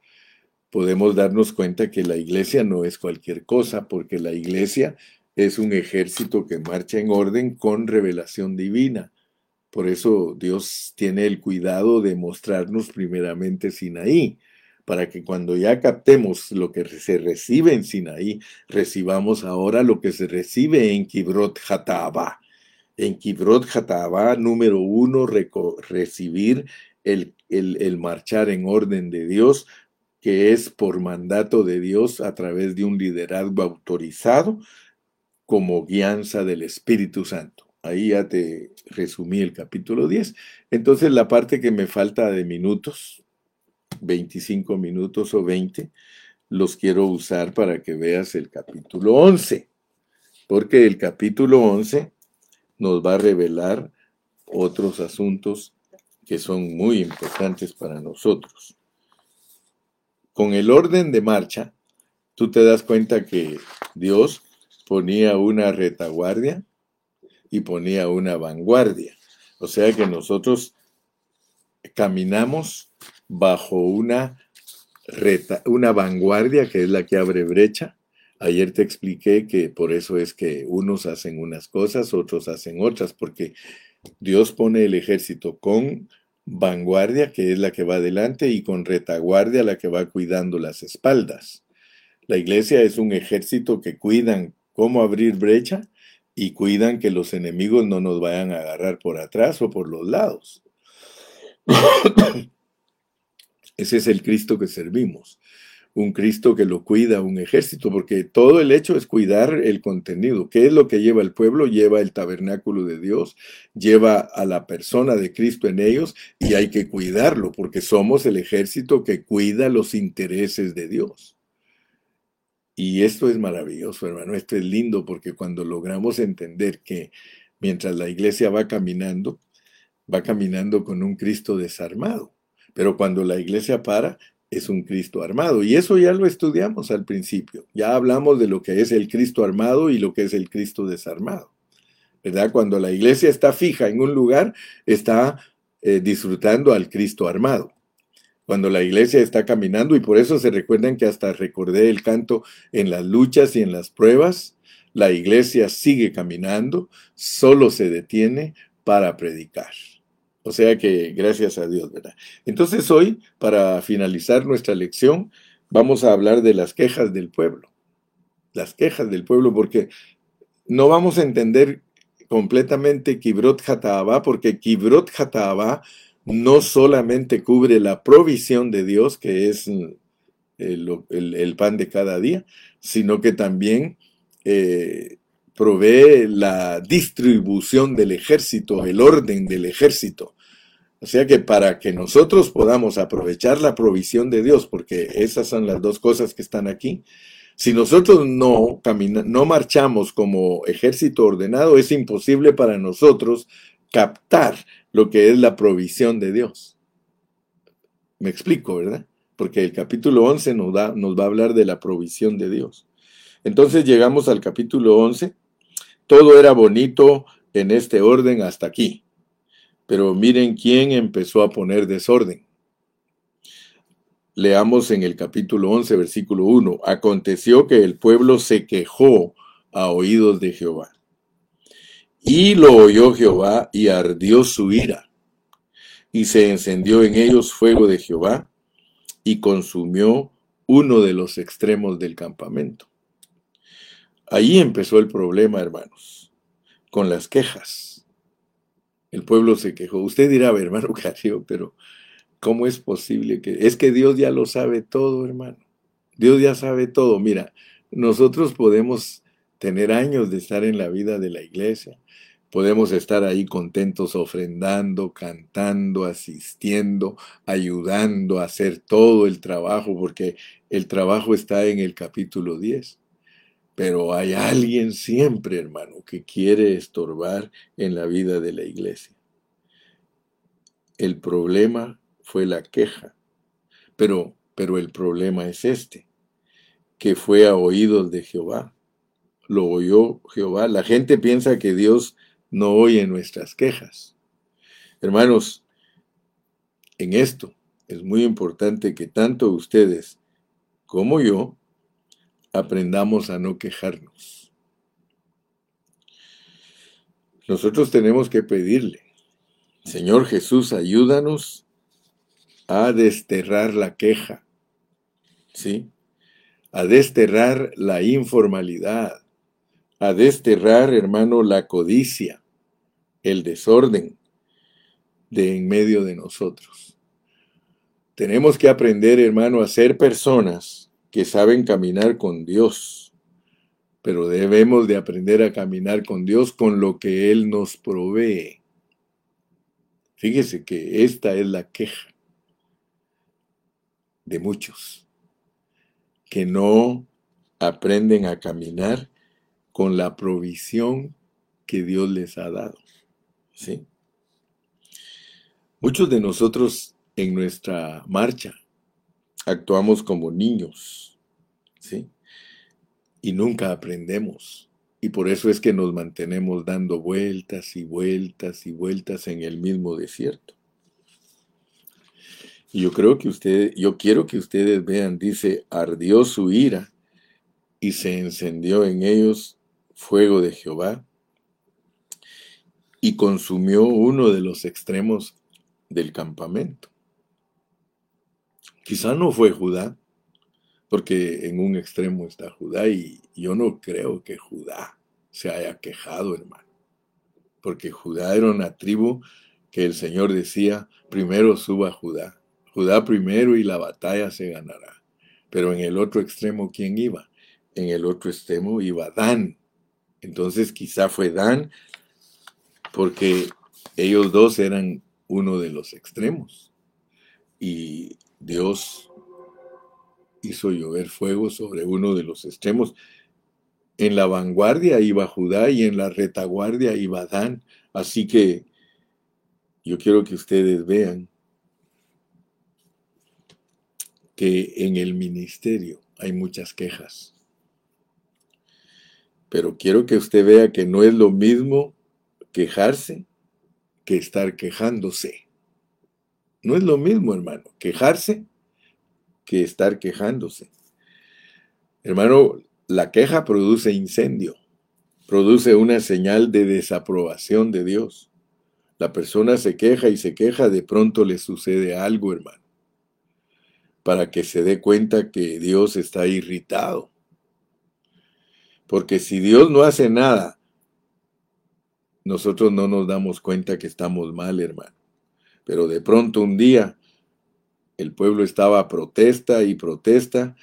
podemos darnos cuenta que la iglesia no es cualquier cosa, porque la iglesia es un ejército que marcha en orden con revelación divina. Por eso Dios tiene el cuidado de mostrarnos primeramente Sinaí, para que cuando ya captemos lo que se recibe en Sinaí, recibamos ahora lo que se recibe en Kibrot Hataba. En Kibrot Hataba, número uno, recibir el, el marchar en orden de Dios, que es por mandato de Dios a través de un liderazgo autorizado, como guianza del Espíritu Santo. Ahí ya te resumí el capítulo 10. Entonces la parte que me falta de minutos, 25 minutos o 20, los quiero usar para que veas el capítulo 11, porque el capítulo 11 nos va a revelar otros asuntos que son muy importantes para nosotros. Con el orden de marcha, tú te das cuenta que Dios ponía una retaguardia y ponía una vanguardia. O sea que nosotros caminamos bajo una, una vanguardia que es la que abre brecha. Ayer te expliqué que por eso es que unos hacen unas cosas, otros hacen otras, porque Dios pone el ejército con vanguardia, que es la que va adelante, y con retaguardia, la que va cuidando las espaldas. La iglesia es un ejército que cuidan cómo abrir brecha y cuidan que los enemigos no nos vayan a agarrar por atrás o por los lados. (coughs) Ese es el Cristo que servimos. Un Cristo que lo cuida, un ejército, porque todo el hecho es cuidar el contenido. ¿Qué es lo que lleva el pueblo? Lleva el tabernáculo de Dios, lleva a la persona de Cristo en ellos y hay que cuidarlo, porque somos el ejército que cuida los intereses de Dios. Y esto es maravilloso, hermano, esto es lindo porque cuando logramos entender que mientras la iglesia va caminando, va caminando con un Cristo desarmado, pero cuando la iglesia para, es un Cristo armado. Y eso ya lo estudiamos al principio. Ya hablamos de lo que es el Cristo armado y lo que es el Cristo desarmado. ¿Verdad? Cuando la iglesia está fija en un lugar, está eh, disfrutando al Cristo armado cuando la iglesia está caminando y por eso se recuerdan que hasta recordé el canto en las luchas y en las pruebas, la iglesia sigue caminando, solo se detiene para predicar. O sea que gracias a Dios, ¿verdad? Entonces hoy, para finalizar nuestra lección, vamos a hablar de las quejas del pueblo. Las quejas del pueblo, porque no vamos a entender completamente Kibrot Hataabá, porque Kibrot Hataabá no solamente cubre la provisión de Dios, que es el, pan de cada día, sino que también eh, provee la distribución del ejército, el orden del ejército. O sea que para que nosotros podamos aprovechar la provisión de Dios, porque esas son las dos cosas que están aquí, si nosotros no, no marchamos como ejército ordenado, es imposible para nosotros captar lo que es la provisión de Dios. Me explico, ¿verdad? Porque el capítulo 11 nos, da, nos va a hablar de la provisión de Dios. Entonces llegamos al capítulo 11. Todo era bonito en este orden hasta aquí. Pero miren quién empezó a poner desorden. Leamos en el capítulo 11, versículo 1. Aconteció que el pueblo se quejó a oídos de Jehová. Y lo oyó Jehová y ardió su ira. Y se encendió en ellos fuego de Jehová y consumió uno de los extremos del campamento. Ahí empezó el problema, hermanos, con las quejas. El pueblo se quejó. Usted dirá, hermano (laughs) Cario, pero ¿Cómo es posible que.? Es que Dios ya lo sabe todo, hermano. Dios ya sabe todo. Mira, nosotros podemos tener años de estar en la vida de la iglesia. Podemos estar ahí contentos ofrendando, cantando, asistiendo, ayudando a hacer todo el trabajo, porque el trabajo está en el capítulo 10. Pero hay alguien siempre, hermano, que quiere estorbar en la vida de la iglesia. El problema fue la queja. Pero, pero el problema es este, que fue a oídos de Jehová. Lo oyó Jehová. La gente piensa que Dios no oye nuestras quejas. Hermanos, en esto es muy importante que tanto ustedes como yo aprendamos a no quejarnos. Nosotros tenemos que pedirle, Señor Jesús, ayúdanos a desterrar la queja, ¿sí? A desterrar la informalidad, a desterrar, hermano, la codicia, el desorden de en medio de nosotros. Tenemos que aprender, hermano, a ser personas que saben caminar con Dios, pero debemos de aprender a caminar con Dios con lo que Él nos provee. Fíjese que esta es la queja de muchos que no aprenden a caminar con la provisión que Dios les ha dado. ¿sí? Muchos de nosotros en nuestra marcha actuamos como niños, ¿sí? Y nunca aprendemos. Y por eso es que nos mantenemos dando vueltas y vueltas y vueltas en el mismo desierto. Y yo creo que ustedes, yo quiero que ustedes vean, dice, ardió su ira y se encendió en ellos fuego de Jehová y consumió uno de los extremos del campamento. Quizá no fue Judá, porque en un extremo está Judá y yo no creo que Judá se haya quejado, hermano, porque Judá era una tribu que el Señor decía, primero suba Judá Judá primero y la batalla se ganará. Pero en el otro extremo, ¿quién iba? En el otro extremo iba Dan. Entonces quizá fue Dan porque ellos dos eran uno de los extremos. Y Dios hizo llover fuego sobre uno de los extremos. En la vanguardia iba Judá y en la retaguardia iba Dan. Así que yo quiero que ustedes vean que en el ministerio hay muchas quejas. Pero quiero que usted vea que no es lo mismo quejarse que estar quejándose. No es lo mismo, hermano, quejarse que estar quejándose. Hermano, la queja produce incendio, produce una señal de desaprobación de Dios. La persona se queja y se queja, de pronto le sucede algo, hermano, para que se dé cuenta que Dios está irritado. Porque si Dios no hace nada, nosotros no nos damos cuenta que estamos mal, hermano. Pero de pronto un día el pueblo estaba protesta y protesta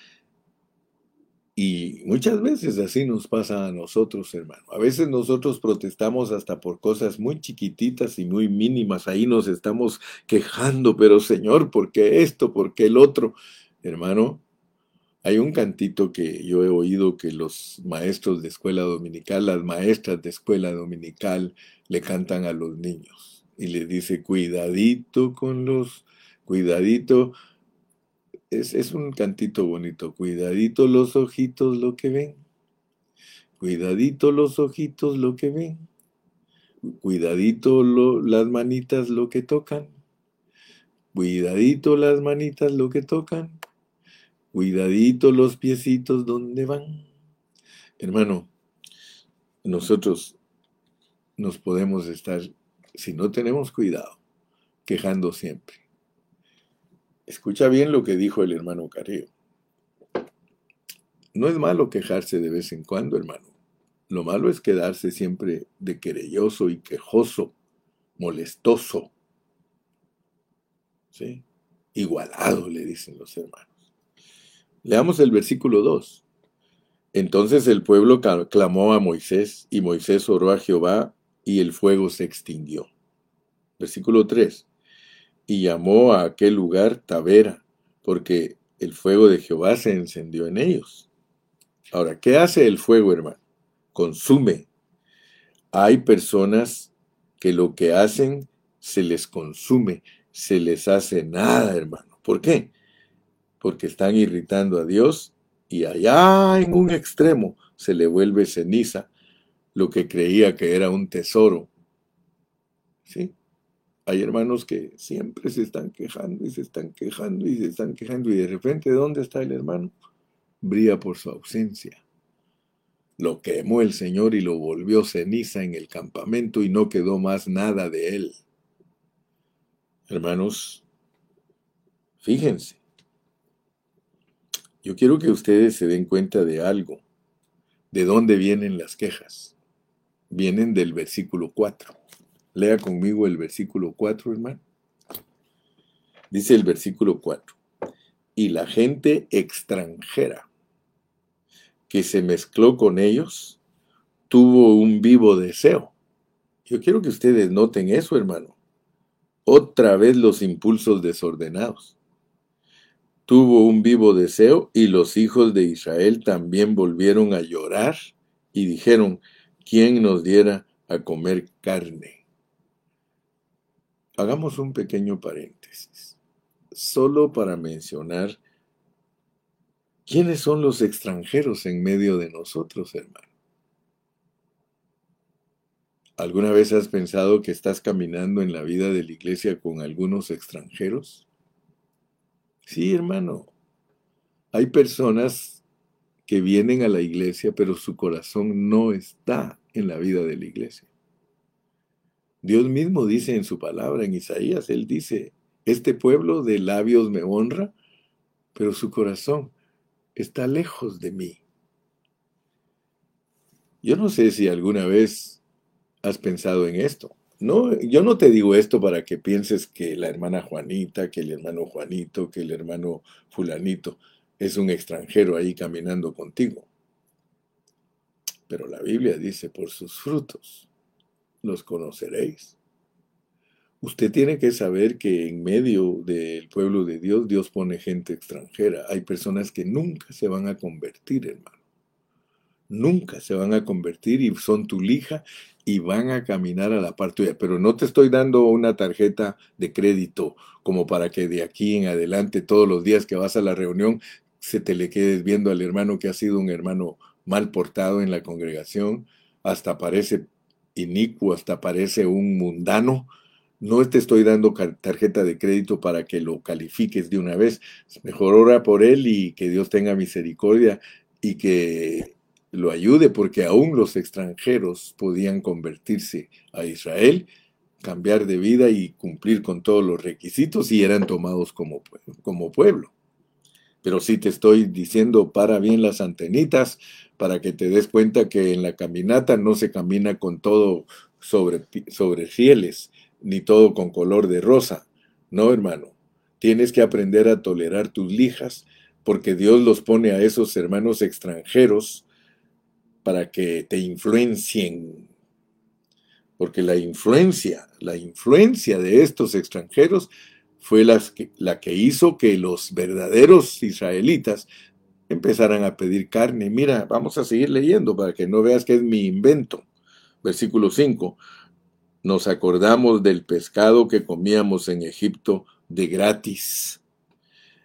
y muchas veces así nos pasa a nosotros, hermano. A veces nosotros protestamos hasta por cosas muy chiquititas y muy mínimas. Ahí nos estamos quejando, pero Señor, ¿por qué esto? ¿Por qué el otro? Hermano, hay un cantito que yo he oído que los maestros de escuela dominical, las maestras de escuela dominical, le cantan a los niños. Y le dice, cuidadito con los, cuidadito es, un cantito bonito. Cuidadito los ojitos lo que ven. Cuidadito los ojitos lo que ven. Cuidadito las manitas lo que tocan. Cuidadito las manitas lo que tocan. Cuidadito los piecitos donde van. Hermano, nosotros nos podemos estar, si no tenemos cuidado, quejando siempre. Escucha bien lo que dijo el hermano Carrillo. No es malo quejarse de vez en cuando, hermano. Lo malo es quedarse siempre de querelloso y quejoso, molestoso. ¿Sí? Igualado, le dicen los hermanos. Leamos el versículo 2. Entonces el pueblo clamó a Moisés y Moisés oró a Jehová y el fuego se extinguió. Versículo 3 y llamó a aquel lugar Tavera, porque el fuego de Jehová se encendió en ellos. Ahora, ¿qué hace el fuego, hermano? Consume. Hay personas que lo que hacen se les consume, se les hace nada, hermano. ¿Por qué? Porque están irritando a Dios y allá en un extremo se le vuelve ceniza lo que creía que era un tesoro. ¿Sí? Hay hermanos que siempre se están quejando y se están quejando y se están quejando y de repente, ¿dónde está el hermano? Brilla por su ausencia. Lo quemó el Señor y lo volvió ceniza en el campamento y no quedó más nada de él. Hermanos, fíjense, yo quiero que ustedes se den cuenta de algo. ¿De dónde vienen las quejas? Vienen del versículo 4. Lea conmigo el versículo 4, hermano. Dice el versículo 4. Y la gente extranjera que se mezcló con ellos tuvo un vivo deseo. Yo quiero que ustedes noten eso, hermano. Otra vez los impulsos desordenados. Tuvo un vivo deseo y los hijos de Israel también volvieron a llorar y dijeron, ¿quién nos diera a comer carne? Hagamos un pequeño paréntesis, solo para mencionar quiénes son los extranjeros en medio de nosotros, hermano. ¿Alguna vez has pensado que estás caminando en la vida de la iglesia con algunos extranjeros? Sí, hermano. Hay personas que vienen a la iglesia, pero su corazón no está en la vida de la iglesia. Dios mismo dice en su palabra, en Isaías, Él dice, este pueblo de labios me honra, pero su corazón está lejos de mí. Yo no sé si alguna vez has pensado en esto. No, yo no te digo esto para que pienses que la hermana Juanita, que el hermano Juanito, que el hermano fulanito es un extranjero ahí caminando contigo. Pero la Biblia dice, por sus frutos los conoceréis. Usted tiene que saber que en medio del pueblo de Dios, Dios pone gente extranjera. Hay personas que nunca se van a convertir, hermano. Nunca se van a convertir y son tu lija y van a caminar a la parte tuya. Pero no te estoy dando una tarjeta de crédito como para que de aquí en adelante, todos los días que vas a la reunión, se te le quedes viendo al hermano que ha sido un hermano mal portado en la congregación, hasta parece inicuo, hasta parece un mundano, no te estoy dando tarjeta de crédito para que lo califiques de una vez. Mejor ora por él y que Dios tenga misericordia y que lo ayude, porque aún los extranjeros podían convertirse a Israel cambiar de vida y cumplir con todos los requisitos y eran tomados como, como pueblo. Pero sí te estoy diciendo, para bien las antenitas para que te des cuenta que en la caminata no se camina con todo sobre, sobre fieles, ni todo con color de rosa. No, hermano. Tienes que aprender a tolerar tus lijas, porque Dios los pone a esos hermanos extranjeros para que te influencien. Porque la influencia, la influencia de estos extranjeros fue la que, hizo que los verdaderos israelitas empezaran a pedir carne. Mira, vamos a seguir leyendo para que no veas que es mi invento. Versículo 5. Nos acordamos del pescado que comíamos en Egipto de gratis,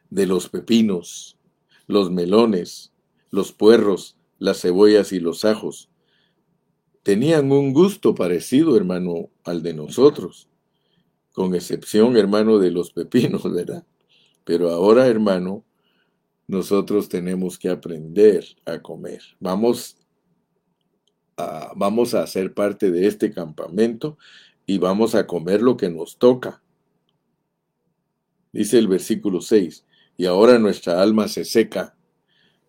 de los pepinos, los melones, los puerros, las cebollas y los ajos. Tenían un gusto parecido, hermano, al de nosotros, con excepción, hermano, de los pepinos, (laughs) ¿verdad? Pero ahora, hermano, nosotros tenemos que aprender a comer. Vamos a, vamos a hacer parte de este campamento y vamos a comer lo que nos toca. Dice el versículo 6, y ahora nuestra alma se seca,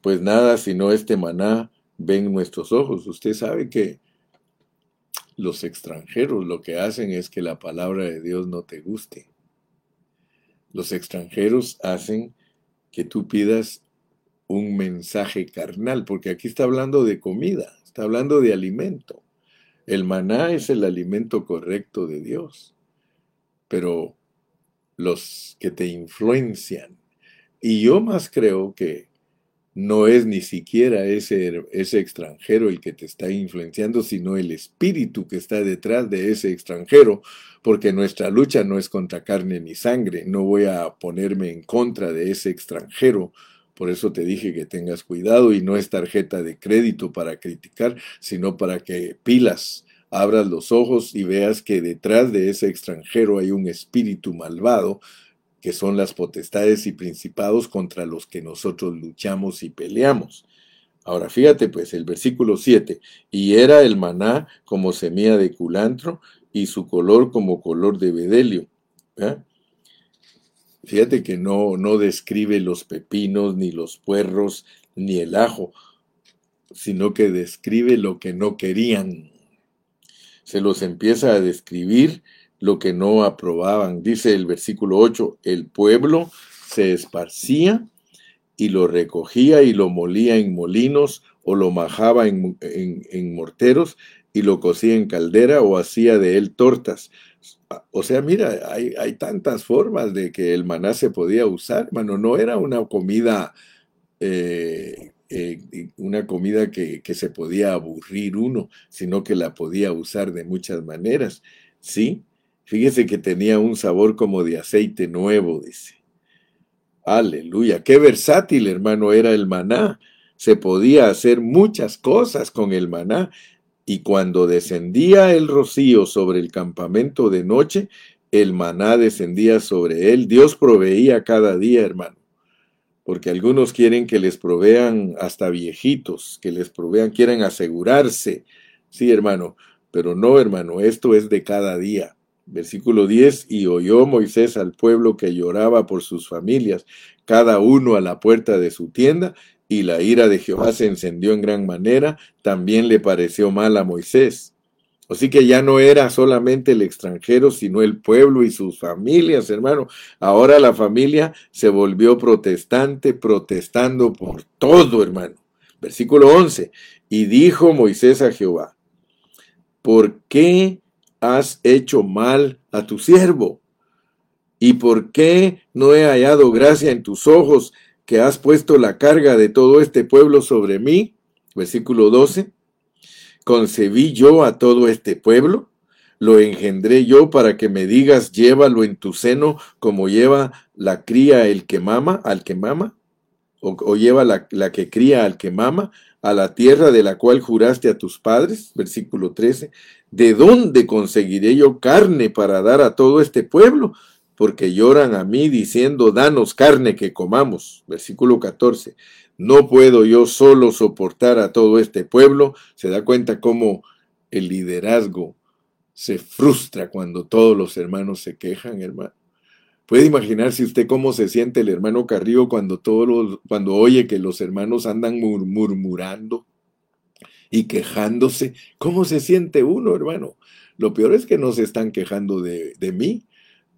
pues nada sino este maná ven nuestros ojos. Usted sabe que los extranjeros lo que hacen es que la palabra de Dios no te guste. Los extranjeros hacen que tú pidas un mensaje carnal, porque aquí está hablando de comida, está hablando de alimento. El maná es el alimento correcto de Dios, pero los que te influencian, y yo más creo que no es ni siquiera ese, ese extranjero el que te está influenciando, sino el espíritu que está detrás de ese extranjero, porque nuestra lucha no es contra carne ni sangre, no voy a ponerme en contra de ese extranjero, por eso te dije que tengas cuidado y no es tarjeta de crédito para criticar, sino para que pilas, abras los ojos y veas que detrás de ese extranjero hay un espíritu malvado que son las potestades y principados contra los que nosotros luchamos y peleamos. Ahora fíjate pues el versículo 7, y era el maná como semilla de culantro y su color como color de bedelio. Fíjate que no, no describe los pepinos, ni los puerros, ni el ajo, sino que describe lo que no querían. Se los empieza a describir lo que no aprobaban. Dice el versículo 8, el pueblo se esparcía y lo recogía y lo molía en molinos o lo majaba en, en, morteros y lo cocía en caldera o hacía de él tortas. O sea, mira, hay, hay, tantas formas de que el maná se podía usar, hermano. No era una comida, eh, eh, una comida que, que, se podía aburrir uno, sino que la podía usar de muchas maneras. Sí, Fíjese que tenía un sabor como de aceite nuevo, dice. Aleluya, qué versátil, hermano, era el maná. Se podía hacer muchas cosas con el maná. Y cuando descendía el rocío sobre el campamento de noche, el maná descendía sobre él. Dios proveía cada día, hermano. Porque algunos quieren que les provean hasta viejitos, que les provean, quieren asegurarse. Sí, hermano, pero no, hermano, esto es de cada día. Versículo 10, y oyó Moisés al pueblo que lloraba por sus familias, cada uno a la puerta de su tienda, y la ira de Jehová se encendió en gran manera, también le pareció mal a Moisés. Así que ya no era solamente el extranjero, sino el pueblo y sus familias, hermano. Ahora la familia se volvió protestante, protestando por todo, hermano. Versículo 11. Y dijo Moisés a Jehová, ¿por qué has hecho mal a tu siervo? ¿Y por qué no he hallado gracia en tus ojos que has puesto la carga de todo este pueblo sobre mí? Versículo 12. ¿Concebí yo a todo este pueblo? ¿Lo engendré yo para que me digas, llévalo en tu seno como lleva la cría el que mama, al que mama? ¿O, lleva la, la que cría al que mama? a la tierra de la cual juraste a tus padres, versículo 13, ¿de dónde conseguiré yo carne para dar a todo este pueblo? Porque lloran a mí diciendo, danos carne que comamos. Versículo 14, no puedo yo solo soportar a todo este pueblo. Se da cuenta cómo el liderazgo se frustra cuando todos los hermanos se quejan, hermano. Puede imaginarse usted cómo se siente el hermano Carrillo cuando, todos cuando oye que los hermanos andan murmurando y quejándose. ¿Cómo se siente uno, hermano? Lo peor es que no se están quejando de, de mí,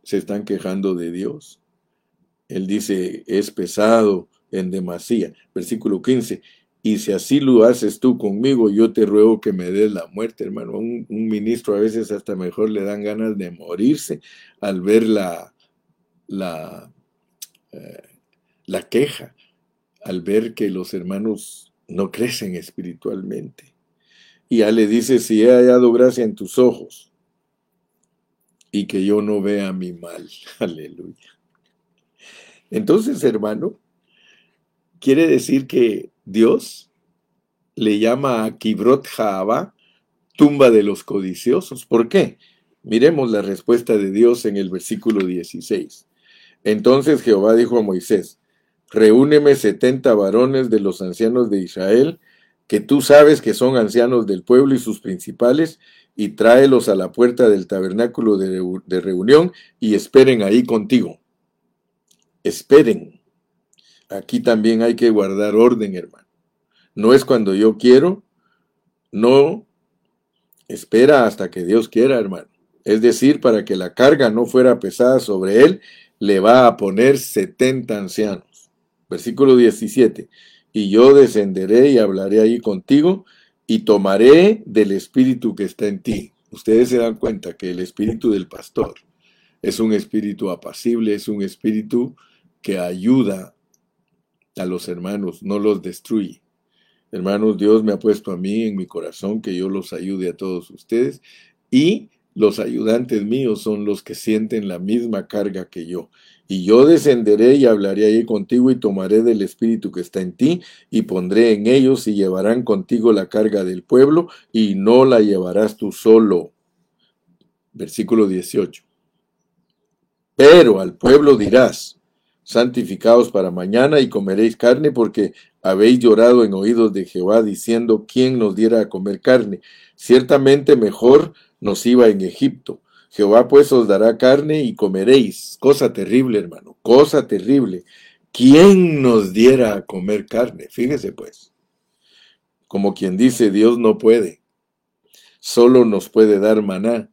se están quejando de Dios. Él dice, es pesado en demasía. Versículo 15, y si así lo haces tú conmigo, yo te ruego que me des la muerte, hermano. Un, un ministro a veces hasta mejor le dan ganas de morirse al ver la, la, eh, la queja, al ver que los hermanos no crecen espiritualmente. Y ya le dice, si he hallado gracia en tus ojos y que yo no vea mi mal. (laughs) Aleluya. Entonces, hermano, quiere decir que Dios le llama a Kibrot Jaaba tumba de los codiciosos. ¿Por qué? Miremos la respuesta de Dios en el versículo 16. Entonces Jehová dijo a Moisés, reúneme setenta varones de los ancianos de Israel, que tú sabes que son ancianos del pueblo y sus principales, y tráelos a la puerta del tabernáculo de, reunión y esperen ahí contigo. Esperen. Aquí también hay que guardar orden, hermano. No es cuando yo quiero, no espera hasta que Dios quiera, hermano. Es decir, para que la carga no fuera pesada sobre él, le va a poner 70 ancianos. Versículo 17. Y yo descenderé y hablaré ahí contigo y tomaré del espíritu que está en ti. Ustedes se dan cuenta que el espíritu del pastor es un espíritu apacible, es un espíritu que ayuda a los hermanos, no los destruye. Hermanos, Dios me ha puesto a mí en mi corazón que yo los ayude a todos ustedes y los ayudantes míos son los que sienten la misma carga que yo. Y yo descenderé y hablaré ahí contigo y tomaré del espíritu que está en ti y pondré en ellos y llevarán contigo la carga del pueblo y no la llevarás tú solo. Versículo 18. Pero al pueblo dirás, santificados para mañana y comeréis carne porque habéis llorado en oídos de Jehová diciendo, ¿quién nos diera a comer carne? Ciertamente mejor nos iba en Egipto. Jehová pues os dará carne y comeréis. Cosa terrible, hermano, cosa terrible. ¿Quién nos diera a comer carne? Fíjese pues. Como quien dice, Dios no puede. Solo nos puede dar maná.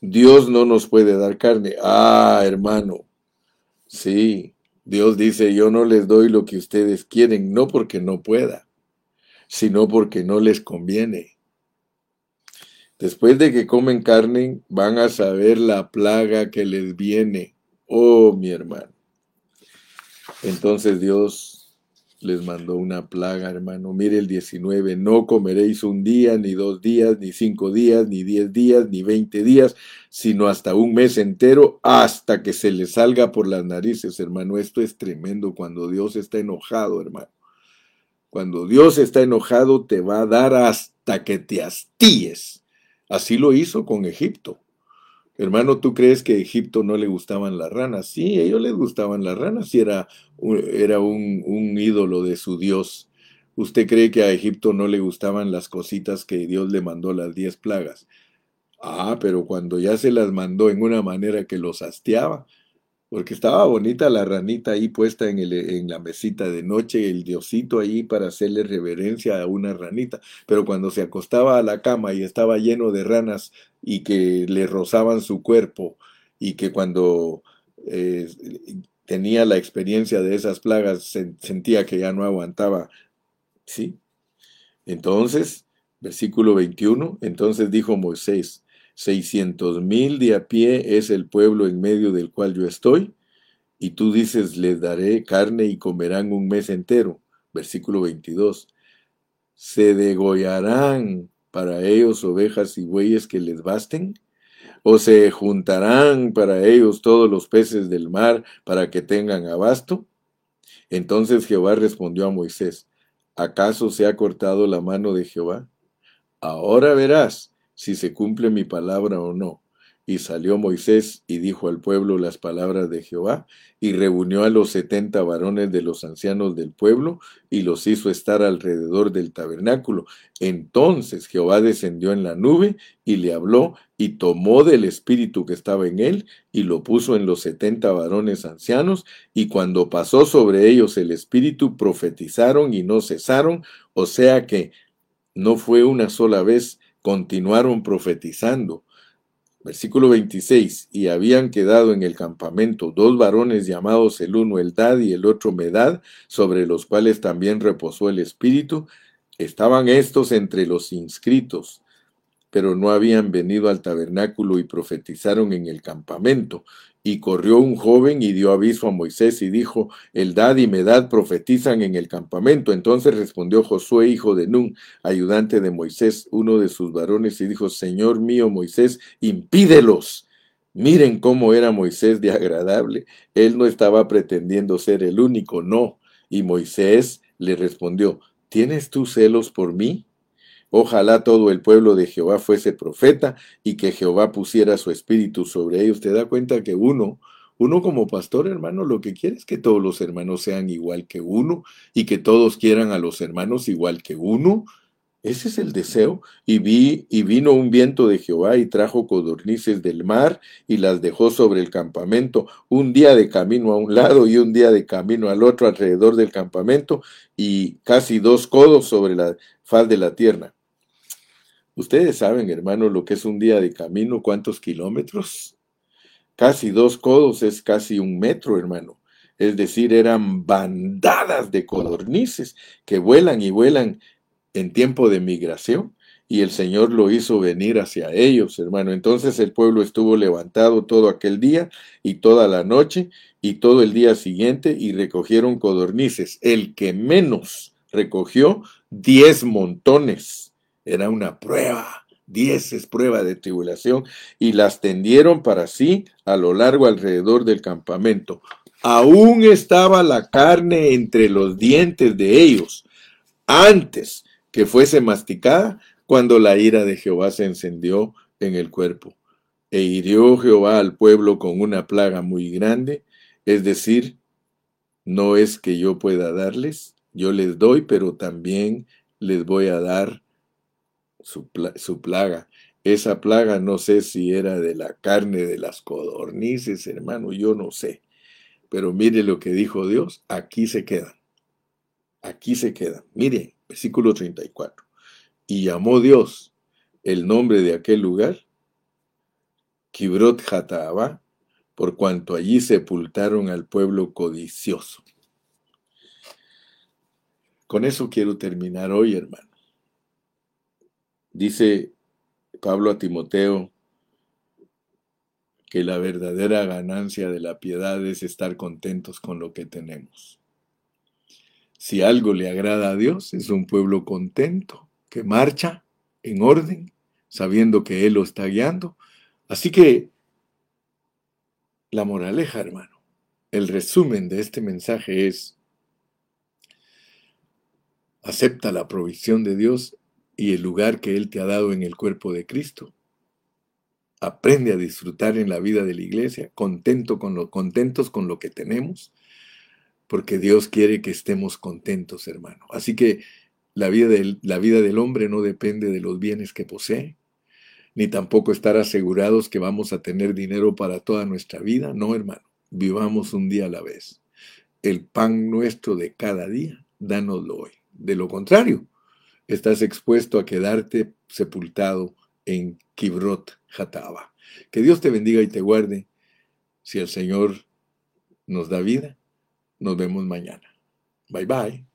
Dios no nos puede dar carne. Ah, hermano, Sí, Dios dice, yo no les doy lo que ustedes quieren, no porque no pueda, sino porque no les conviene. Después de que comen carne, van a saber la plaga que les viene. Oh, mi hermano. Entonces Dios les mandó una plaga, hermano. Mire el 19, no comeréis un día, ni dos días, ni cinco días, ni diez días, ni veinte días, sino hasta un mes entero, hasta que se les salga por las narices, hermano. Esto es tremendo cuando Dios está enojado, hermano. Cuando Dios está enojado, te va a dar hasta que te hastíes. Así lo hizo con Egipto. Hermano, ¿tú crees que a Egipto no le gustaban las ranas? Sí, a ellos les gustaban las ranas era, era un, un ídolo de su Dios. ¿Usted cree que a Egipto no le gustaban las cositas que Dios le mandó las diez plagas? Ah, pero cuando ya se las mandó en una manera que los hastiaba, porque estaba bonita la ranita ahí puesta en, el, en la mesita de noche, el diosito ahí para hacerle reverencia a una ranita. Pero cuando se acostaba a la cama y estaba lleno de ranas y que le rozaban su cuerpo y que cuando eh, tenía la experiencia de esas plagas sentía que ya no aguantaba, ¿sí? Entonces, versículo 21, entonces dijo Moisés, seiscientos mil de a pie es el pueblo en medio del cual yo estoy, y tú dices, les daré carne y comerán un mes entero. Versículo 22. ¿Se degollarán para ellos ovejas y bueyes que les basten? ¿O se juntarán para ellos todos los peces del mar para que tengan abasto? Entonces Jehová respondió a Moisés, ¿acaso se ha cortado la mano de Jehová? Ahora verás si se cumple mi palabra o no. Y salió Moisés y dijo al pueblo las palabras de Jehová, y reunió a los setenta varones de los ancianos del pueblo, y los hizo estar alrededor del tabernáculo. Entonces Jehová descendió en la nube, y le habló, y tomó del espíritu que estaba en él, y lo puso en los setenta varones ancianos, y cuando pasó sobre ellos el espíritu, profetizaron y no cesaron, o sea que no fue una sola vez, continuaron profetizando. Versículo 26. Y habían quedado en el campamento dos varones llamados el uno Eldad y el otro Medad, sobre los cuales también reposó el Espíritu. Estaban estos entre los inscritos pero no habían venido al tabernáculo y profetizaron en el campamento. Y corrió un joven y dio aviso a Moisés y dijo, Eldad y Medad profetizan en el campamento. Entonces respondió Josué, hijo de Nun, ayudante de Moisés, uno de sus varones, y dijo, Señor mío Moisés, impídelos. Miren cómo era Moisés de agradable. Él no estaba pretendiendo ser el único, no. Y Moisés le respondió, ¿tienes tú celos por mí? Ojalá todo el pueblo de Jehová fuese profeta y que Jehová pusiera su espíritu sobre ellos. Te da cuenta que uno, uno como pastor hermano, lo que quiere es que todos los hermanos sean igual que uno y que todos quieran a los hermanos igual que uno. Ese es el deseo. Y vi, y vino un viento de Jehová y trajo codornices del mar y las dejó sobre el campamento, un día de camino a un lado y un día de camino al otro alrededor del campamento, y casi dos codos sobre la faz de la tierra. Ustedes saben, hermano, lo que es un día de camino, cuántos kilómetros. Casi dos codos es casi un metro, hermano. Es decir, eran bandadas de codornices que vuelan y vuelan en tiempo de migración. Y el Señor lo hizo venir hacia ellos, hermano. Entonces el pueblo estuvo levantado todo aquel día y toda la noche y todo el día siguiente y recogieron codornices. El que menos recogió diez montones era una prueba. Diez es prueba de tribulación y las tendieron para sí a lo largo alrededor del campamento. Aún estaba la carne entre los dientes de ellos antes que fuese masticada cuando la ira de Jehová se encendió en el cuerpo. E hirió Jehová al pueblo con una plaga muy grande, es decir, no es que yo pueda darles, yo les doy, pero también les voy a dar su, plaga. Esa plaga no sé si era de la carne de las codornices, hermano, yo no sé. Pero mire lo que dijo Dios, aquí se quedan. Aquí se quedan. Mire, versículo 34. Y llamó Dios el nombre de aquel lugar, Kibrot Hataabá, por cuanto allí sepultaron al pueblo codicioso. Con eso quiero terminar hoy, hermano. Dice Pablo a Timoteo que la verdadera ganancia de la piedad es estar contentos con lo que tenemos. Si algo le agrada a Dios, es un pueblo contento, que marcha en orden, sabiendo que Él lo está guiando. Así que la moraleja, hermano, el resumen de este mensaje es, acepta la provisión de Dios y el lugar que Él te ha dado en el cuerpo de Cristo. Aprende a disfrutar en la vida de la iglesia, contento con lo, contentos con lo que tenemos, porque Dios quiere que estemos contentos, hermano. Así que la vida, del, la vida del hombre no depende de los bienes que posee, ni tampoco estar asegurados que vamos a tener dinero para toda nuestra vida. No, hermano, vivamos un día a la vez. El pan nuestro de cada día, dánoslo hoy. De lo contrario, estás expuesto a quedarte sepultado en Kibrot Hataba. Que Dios te bendiga y te guarde. Si el Señor nos da vida, nos vemos mañana. Bye bye.